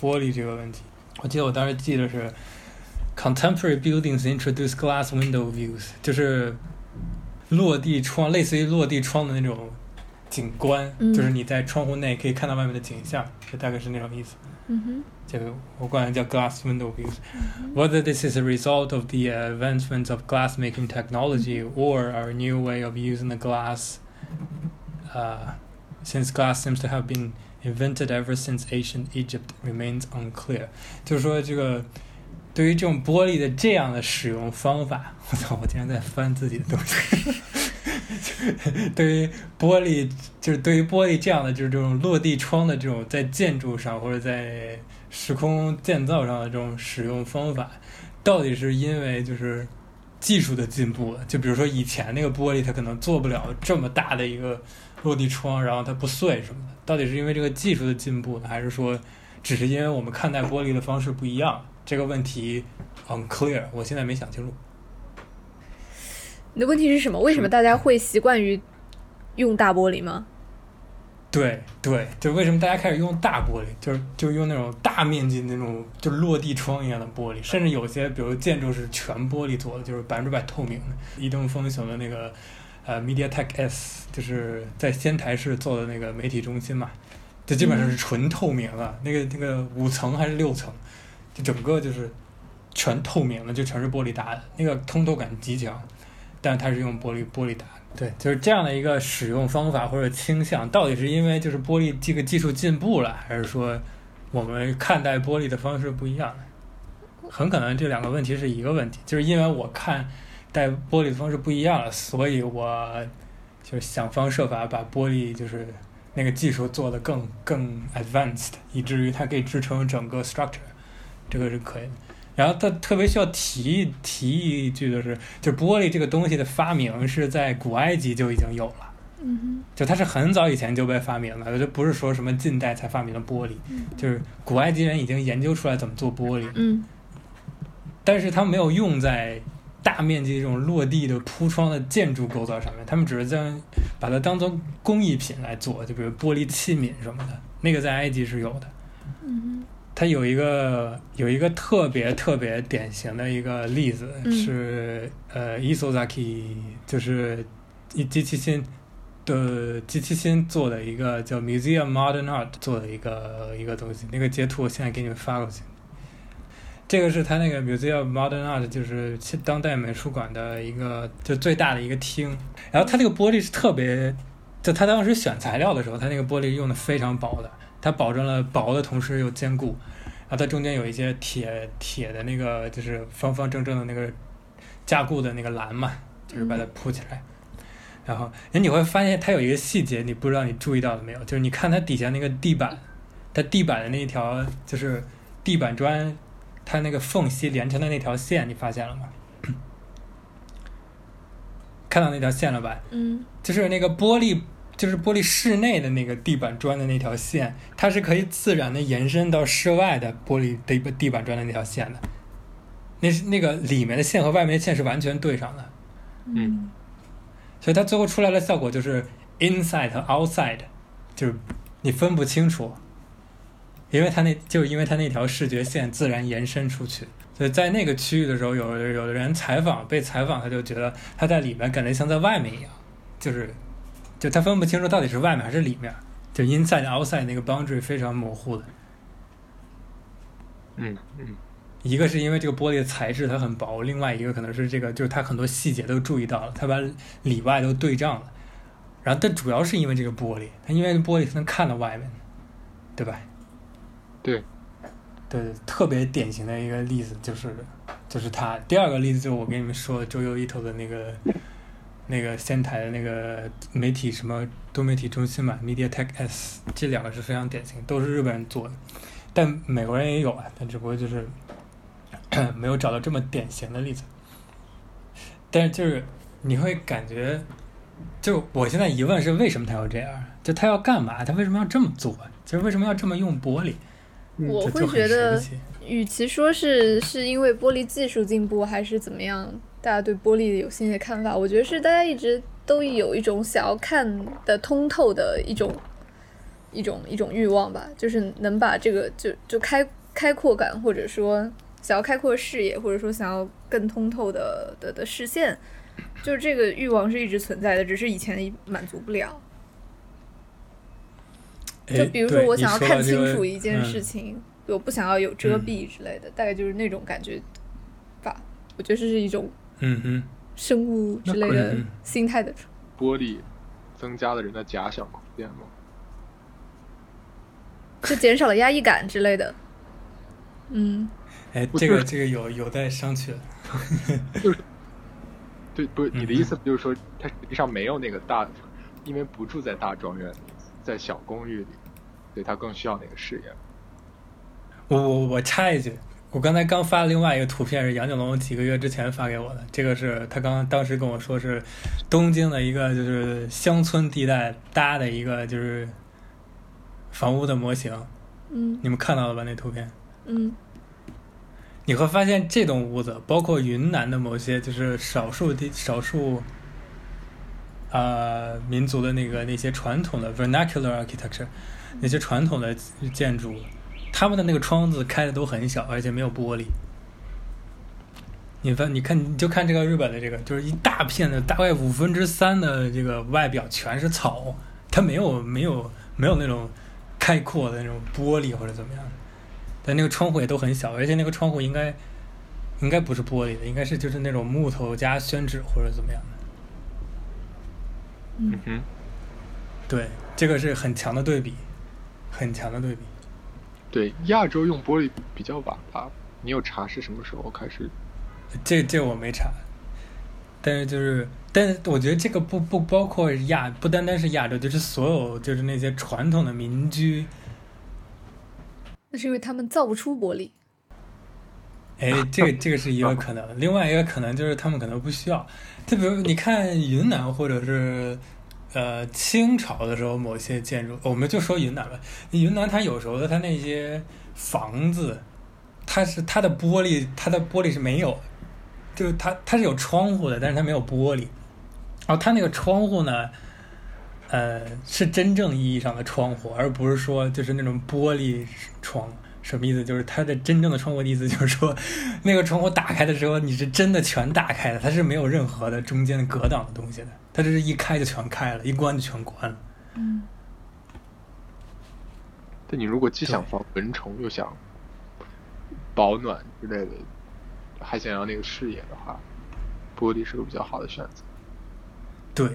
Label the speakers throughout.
Speaker 1: 玻璃这个问题。我记得我当时记得是，contemporary buildings introduce glass window views，就是落地窗，类似于落地窗的那种景观，
Speaker 2: 嗯、
Speaker 1: 就是你在窗户内可以看到外面的景象，就大概是那种意思。
Speaker 2: 嗯哼。
Speaker 1: 这个我管它叫 glass window views。
Speaker 2: 嗯、
Speaker 1: Whether this is a result of the advancement of glass making technology or our new way of using the glass，呃、uh,，since glass seems to have been invented ever since ancient Egypt remains unclear。就是说，这个对于这种玻璃的这样的使用方法，我操，我竟然在翻自己的东西。对于玻璃，就是对于玻璃这样的，就是这种落地窗的这种在建筑上或者在时空建造上的这种使用方法，到底是因为就是技术的进步？就比如说以前那个玻璃，它可能做不了这么大的一个落地窗，然后它不碎什么的。到底是因为这个技术的进步呢，还是说只是因为我们看待玻璃的方式不一样？这个问题 unclear，我现在没想清楚。
Speaker 2: 你的问题是什么？为什么大家会习惯于用大玻璃吗？
Speaker 1: 对对，就为什么大家开始用大玻璃，就是就用那种大面积那种就落地窗一样的玻璃，甚至有些比如建筑是全玻璃做的，就是百分之百透明的。移动风行的那个呃 MediaTek S，就是在仙台市做的那个媒体中心嘛，就基本上是纯透明的，嗯、那个那个五层还是六层，就整个就是全透明的，就全是玻璃打的，那个通透感极强，但它是用玻璃玻璃打的。对，就是这样的一个使用方法或者倾向，到底是因为就是玻璃这个技术进步了，还是说我们看待玻璃的方式不一样？很可能这两个问题是一个问题，就是因为我看待玻璃的方式不一样了，所以我就是想方设法把玻璃就是那个技术做得更更 advanced，以至于它可以支撑整个 structure，这个是可以的。然后他特别需要提提一句的是，就玻璃这个东西的发明是在古埃及就已经有了，
Speaker 2: 嗯哼，
Speaker 1: 就它是很早以前就被发明了，就不是说什么近代才发明的玻璃，
Speaker 2: 嗯、
Speaker 1: 就是古埃及人已经研究出来怎么做玻璃，
Speaker 2: 嗯，
Speaker 1: 但是他没有用在大面积这种落地的铺窗的建筑构造上面，他们只是将把它当做工艺品来做，就比如玻璃器皿什么的，那个在埃及是有的，
Speaker 2: 嗯哼。
Speaker 1: 它有一个有一个特别特别典型的一个例子，
Speaker 2: 嗯、
Speaker 1: 是呃，Isozaki 就是一机器心的机器心做的一个叫 Museum Modern Art 做的一个一个东西。那个截图我现在给你们发过去。这个是他那个 Museum Modern Art 就是当代美术馆的一个就最大的一个厅。然后它这个玻璃是特别，就他当时选材料的时候，他那个玻璃用的非常薄的。它保证了薄的同时又坚固，然后它中间有一些铁铁的那个就是方方正正的那个加固的那个栏嘛，就是把它铺起来。嗯、然后，哎，你会发现它有一个细节，你不知道你注意到了没有？就是你看它底下那个地板，它地板的那一条就是地板砖，它那个缝隙连成的那条线，你发现了吗？看到那条线了吧？
Speaker 2: 嗯，
Speaker 1: 就是那个玻璃。就是玻璃室内的那个地板砖的那条线，它是可以自然的延伸到室外的玻璃地地板砖的那条线的。那是那个里面的线和外面的线是完全对上的。
Speaker 2: 嗯。
Speaker 1: 所以它最后出来的效果就是 inside 和 outside，就是你分不清楚，因为它那就是因为它那条视觉线自然延伸出去。所以在那个区域的时候，有有的人采访被采访，他就觉得他在里面感觉像在外面一样，就是。就他分不清楚到底是外面还是里面，就 inside outside 那个 boundary 非常模糊的。
Speaker 3: 嗯嗯，
Speaker 1: 一个是因为这个玻璃的材质它很薄，另外一个可能是这个就是它很多细节都注意到了，它把里外都对仗了。然后但主要是因为这个玻璃，它因为玻璃才能看到外面，对吧？
Speaker 3: 对，
Speaker 1: 对，特别典型的一个例子就是就是它。第二个例子就是我跟你们说的周游一头的那个。那个仙台的那个媒体什么多媒体中心嘛，MediaTek S，这两个是非常典型，都是日本人做的，但美国人也有啊，但只不过就是 没有找到这么典型的例子。但是就是你会感觉，就我现在疑问是为什么他要这样？就他要干嘛？他为什么要这么做？就是为什么要这么用玻璃？
Speaker 2: 我会觉得，与其说是是因为玻璃技术进步，还是怎么样？大家对玻璃有新的看法，我觉得是大家一直都有一种想要看的通透的一种一种一种欲望吧，就是能把这个就就开开阔感，或者说想要开阔视野，或者说想要更通透的的的视线，就是这个欲望是一直存在的，只是以前满足不了。就比如说我想要看清楚一件事情，我不想要有遮蔽之类的，大概就是那种感觉吧。我觉得这是一种
Speaker 1: 嗯哼
Speaker 2: 生物之类的心态的。
Speaker 3: 玻璃增加了人的假想空间吗？
Speaker 2: 就减少了压抑感之类的。嗯，
Speaker 1: 哎，这个这个有有待商榷。
Speaker 3: 就是，对，不是你的意思，就是说他实际上没有那个大，因为不住在大庄园里，在小公寓里，所以他更需要那个视野。
Speaker 1: 我我我插一句，我刚才刚发了另外一个图片，是杨景龙几个月之前发给我的，这个是他刚刚当时跟我说是东京的一个就是乡村地带搭的一个就是。房屋的模型，
Speaker 2: 嗯，
Speaker 1: 你们看到了吧？那图片，
Speaker 2: 嗯，
Speaker 1: 你会发现这栋屋子，包括云南的某些就是少数地少数，啊、呃，民族的那个那些传统的 vernacular architecture，那些传统的建筑，他们的那个窗子开的都很小，而且没有玻璃。你翻，你看，你就看这个日本的这个，就是一大片的，大概五分之三的这个外表全是草，它没有没有没有那种。开阔的那种玻璃或者怎么样，但那个窗户也都很小，而且那个窗户应该应该不是玻璃的，应该是就是那种木头加宣纸或者怎么样的。
Speaker 3: 嗯哼，
Speaker 1: 对，这个是很强的对比，很强的对比。
Speaker 3: 对，亚洲用玻璃比较晚吧？你有查是什么时候开始？
Speaker 1: 这这我没查，但是就是。但是我觉得这个不不包括亚，不单单是亚洲，就是所有就是那些传统的民居。
Speaker 2: 那是因为他们造不出玻璃。
Speaker 1: 哎，这个这个是一个可能，另外一个可能就是他们可能不需要。就比如你看云南或者是呃清朝的时候某些建筑，我们就说云南吧。云南它有时候的它那些房子，它是它的玻璃，它的玻璃是没有，就是它它是有窗户的，但是它没有玻璃。然后它那个窗户呢，呃，是真正意义上的窗户，而不是说就是那种玻璃窗。什么意思？就是它的真正的窗户的意思就是说，那个窗户打开的时候，你是真的全打开的，它是没有任何的中间的隔挡的东西的，它就是一开就全开了，一关就全关了。
Speaker 2: 嗯。
Speaker 3: 但你如果既想防蚊虫，又想保暖之类的，还想要那个视野的话，玻璃是个比较好的选择。
Speaker 1: 对，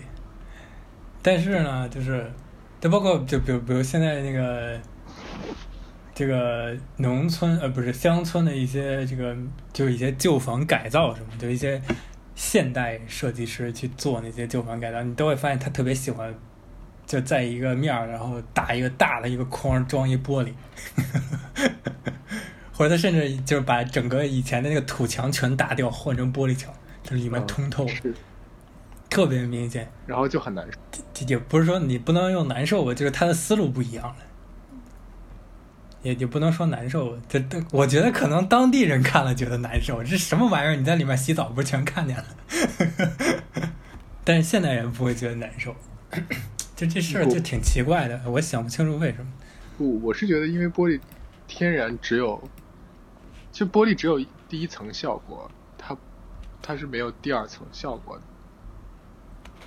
Speaker 1: 但是呢，就是，就包括就比如比如现在那个，这个农村呃不是乡村的一些这个就是一些旧房改造什么，就一些现代设计师去做那些旧房改造，你都会发现他特别喜欢，就在一个面儿，然后打一个大的一个框装一玻璃，或者他甚至就是把整个以前的那个土墙全打掉，换成玻璃墙，就里面通透。
Speaker 3: 嗯
Speaker 1: 特别明显，
Speaker 3: 然后就很难受。
Speaker 1: 也不是说你不能用难受吧，就是他的思路不一样了。也也不能说难受，这这，我觉得可能当地人看了觉得难受。这什么玩意儿？你在里面洗澡不是全看见了？但是现代人不会觉得难受。就这事儿就挺奇怪的，我想不清楚为什么。
Speaker 3: 不，我是觉得因为玻璃天然只有，就玻璃只有第一层效果，它它是没有第二层效果的。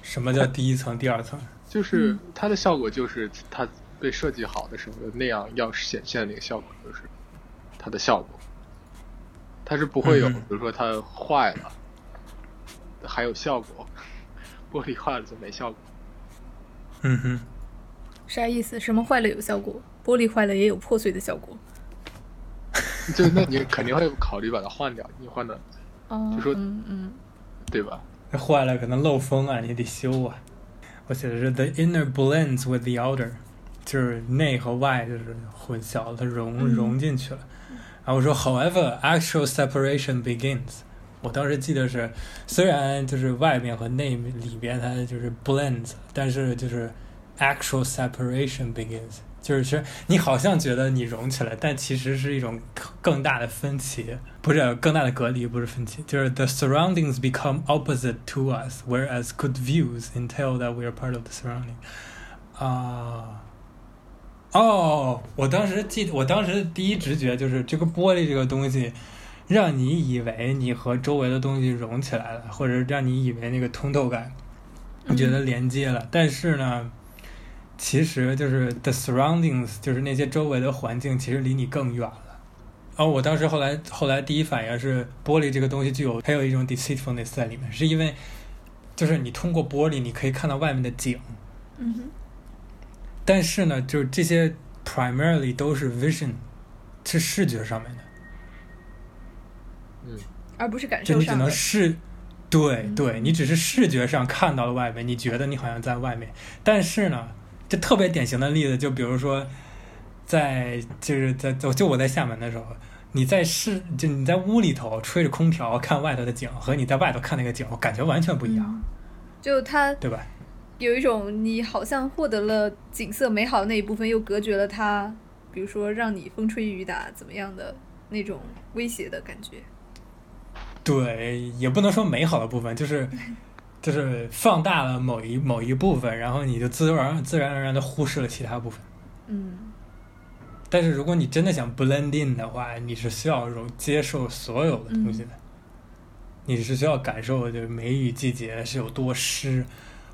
Speaker 1: 什么叫第一层、第二层？
Speaker 3: 就是它的效果，就是它被设计好的时候那样要显现的那个效果，就是它的效果。它是不会有，比如说它坏了还有效果，玻璃坏了就没效果。
Speaker 1: 嗯哼，
Speaker 2: 啥意思？什么坏了有效果？玻璃坏了也有破碎的效果？
Speaker 3: 就那你肯定会考虑把它换掉，你换的，就说
Speaker 2: 嗯嗯，
Speaker 3: 对吧？
Speaker 1: 那坏了可能漏风啊，你得修啊。我写的是 the inner blends with the outer，就是内和外就是混淆了，它融融进去了。然后我说，however actual separation begins。我当时记得是，虽然就是外面和内里边它就是 blends，但是就是 actual separation begins。就是你好像觉得你融起来，但其实是一种更大的分歧，不是更大的隔离，不是分歧，就是 the surroundings become opposite to us, whereas good views entail that we are part of the surrounding。啊， 哦，我当时记得，我当时第一直觉就是这个玻璃这个东西，让你以为你和周围的东西融起来了，或者让你以为那个通透感，你觉得连接了。但是呢，其实就是 the surroundings，就是那些周围的环境，其实离你更远了。哦，我当时后来后来第一反应是，玻璃这个东西具有还有一种 deceitfulness 在里面，是因为就是你通过玻璃，你可以看到外面的景。
Speaker 2: 嗯哼。
Speaker 1: 但是呢，就是这些 primarily 都是 vision，是视觉上面的，
Speaker 3: 嗯，
Speaker 2: 而不是感受上。
Speaker 1: 就你只能视，对对，你只是视觉上看到了外面，你觉得你好像在外面。但是呢，这特别典型的例子，就比如说，在就是在就就我在厦门的时候，你在室就你在屋里头吹着空调看外头的景，和你在外头看那个景，我感觉完全不一样。
Speaker 2: 嗯，就它，
Speaker 1: 对吧？
Speaker 2: 有一种你好像获得了景色美好的那一部分，又隔绝了它，比如说让你风吹雨打怎么样的那种威胁的感觉。
Speaker 1: 对，也不能说美好的部分，就是 就是放大了某一某一部分，然后你就自然自然而然的忽视了其他部分。
Speaker 2: 嗯。
Speaker 1: 但是如果你真的想 blend in 的话，你是需要容接受所有的东西的，嗯、你是需要感受就是梅雨季节是有多湿。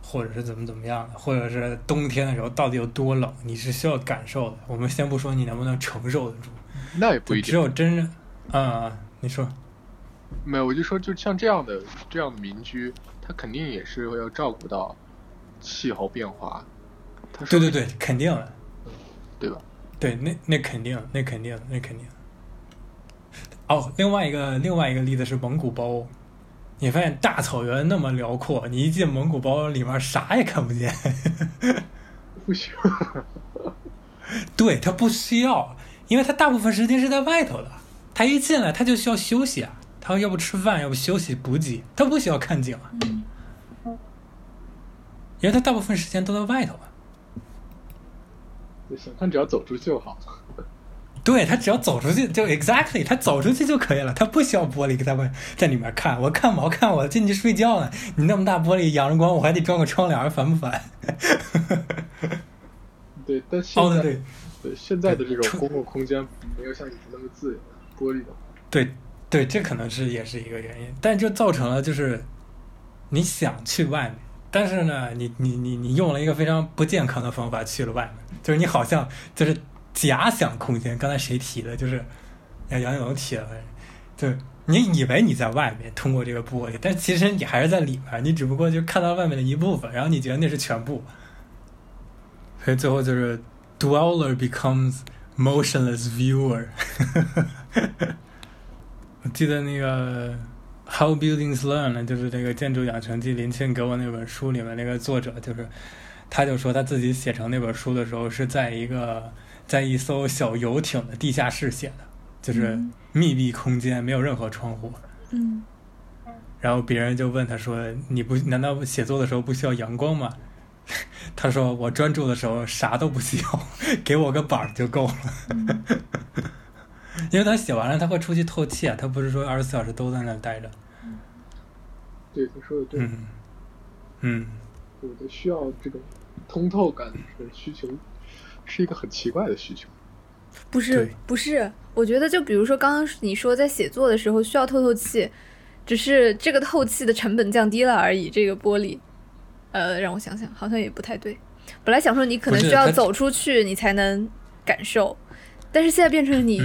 Speaker 1: 或者是怎么怎么样的，或者是冬天的时候到底有多冷，你是需要感受的。我们先不说你能不能承受得住，
Speaker 3: 那也不一定。
Speaker 1: 只有真正，啊，你说，
Speaker 3: 没有，我就说，就像这样的这样的民居，它肯定也是要照顾到气候变化。
Speaker 1: 对对对，肯定的，
Speaker 3: 对吧？
Speaker 1: 对，那那肯定，那肯定，那肯定。哦，另外一个另外一个例子是蒙古包。你发现大草原那么辽阔，你一进蒙古包里面啥也看不见。
Speaker 3: 不需要。
Speaker 1: 对，他不需要，因为他大部分时间是在外头的。他一进来他就需要休息啊，他要不吃饭，要不休息补给，他不需要看景啊。因为他大部分时间都在外头啊。
Speaker 3: 就行，他，只要走出去就好。
Speaker 1: 对，他只要走出去就 exactly，他走出去就可以了，他不需要玻璃在外在里面看。我看毛看，我进去睡觉呢。你那么大玻璃阳着光，我还得装个窗帘，烦不烦？
Speaker 3: 对，但现在、
Speaker 1: 哦、对，
Speaker 3: 对现在的这种公共空间没有像以前那么自由，玻璃的。
Speaker 1: 对对，这可能是也是一个原因，但就造成了就是你想去外面，但是呢，你你你你用了一个非常不健康的方法去了外面，就是你好像就是。假想空间，刚才谁提的？就是，杨杨勇提的，就你以为你在外面通过这个玻璃，但其实你还是在里面，你只不过就看到外面的一部分，然后你觉得那是全部，所以最后就是 dweller becomes motionless viewer。我记得那个 How Buildings Learn，呢就是这个建筑养成记，林沁给我那本书里面那个作者，就是他就说他自己写成那本书的时候是在一个。在一艘小游艇的地下室写的，就是密闭空间，没有任何窗户。
Speaker 2: 嗯。
Speaker 1: 然后别人就问他说：“你不难道写作的时候不需要阳光吗？” 他说：“我专注的时候啥都不需要，给我个板儿就够了。
Speaker 2: 嗯”
Speaker 1: 因为他写完了，他会出去透气啊，他不是说二十四小时都在那儿待着。
Speaker 3: 对，他说的对。
Speaker 1: 嗯。嗯。
Speaker 3: 我的需要这种通透感的需求。是一个很奇怪的需求，
Speaker 2: 不是不是，我觉得就比如说刚刚你说在写作的时候需要透透气，只是这个透气的成本降低了而已。这个玻璃，呃，让我想想，好像也不太对。本来想说你可能需要走出去你才能感受，但是现在变成你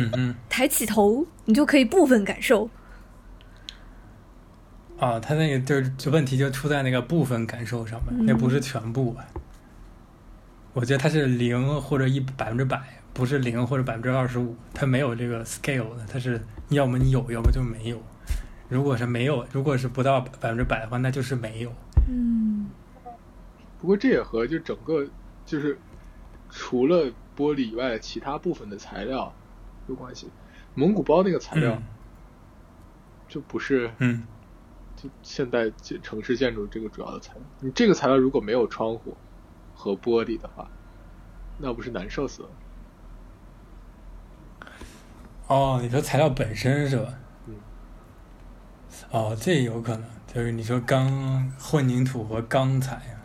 Speaker 2: 抬起头，你就可以部分感受。
Speaker 1: 啊，他那个就是就问题就出在那个部分感受上面，那不是全部吧？我觉得它是零或者一百分之百，不是零或者百分之二十五，它没有这个 scale 的，它是要么你有，要么就没有。如果是没有，如果是不到百分之百的话，那就是没有。
Speaker 2: 嗯。
Speaker 3: 不过这也和就整个就是除了玻璃以外其他部分的材料有关系。蒙古包那个材料，
Speaker 1: 嗯、
Speaker 3: 就不是
Speaker 1: 嗯，
Speaker 3: 就现代城市建筑这个主要的材料。你这个材料如果没有窗户。和玻璃的话，那不是难受死了？
Speaker 1: 哦，你说材料本身是吧？
Speaker 3: 嗯。
Speaker 1: 哦，这有可能，就是你说钢混凝土和钢材啊，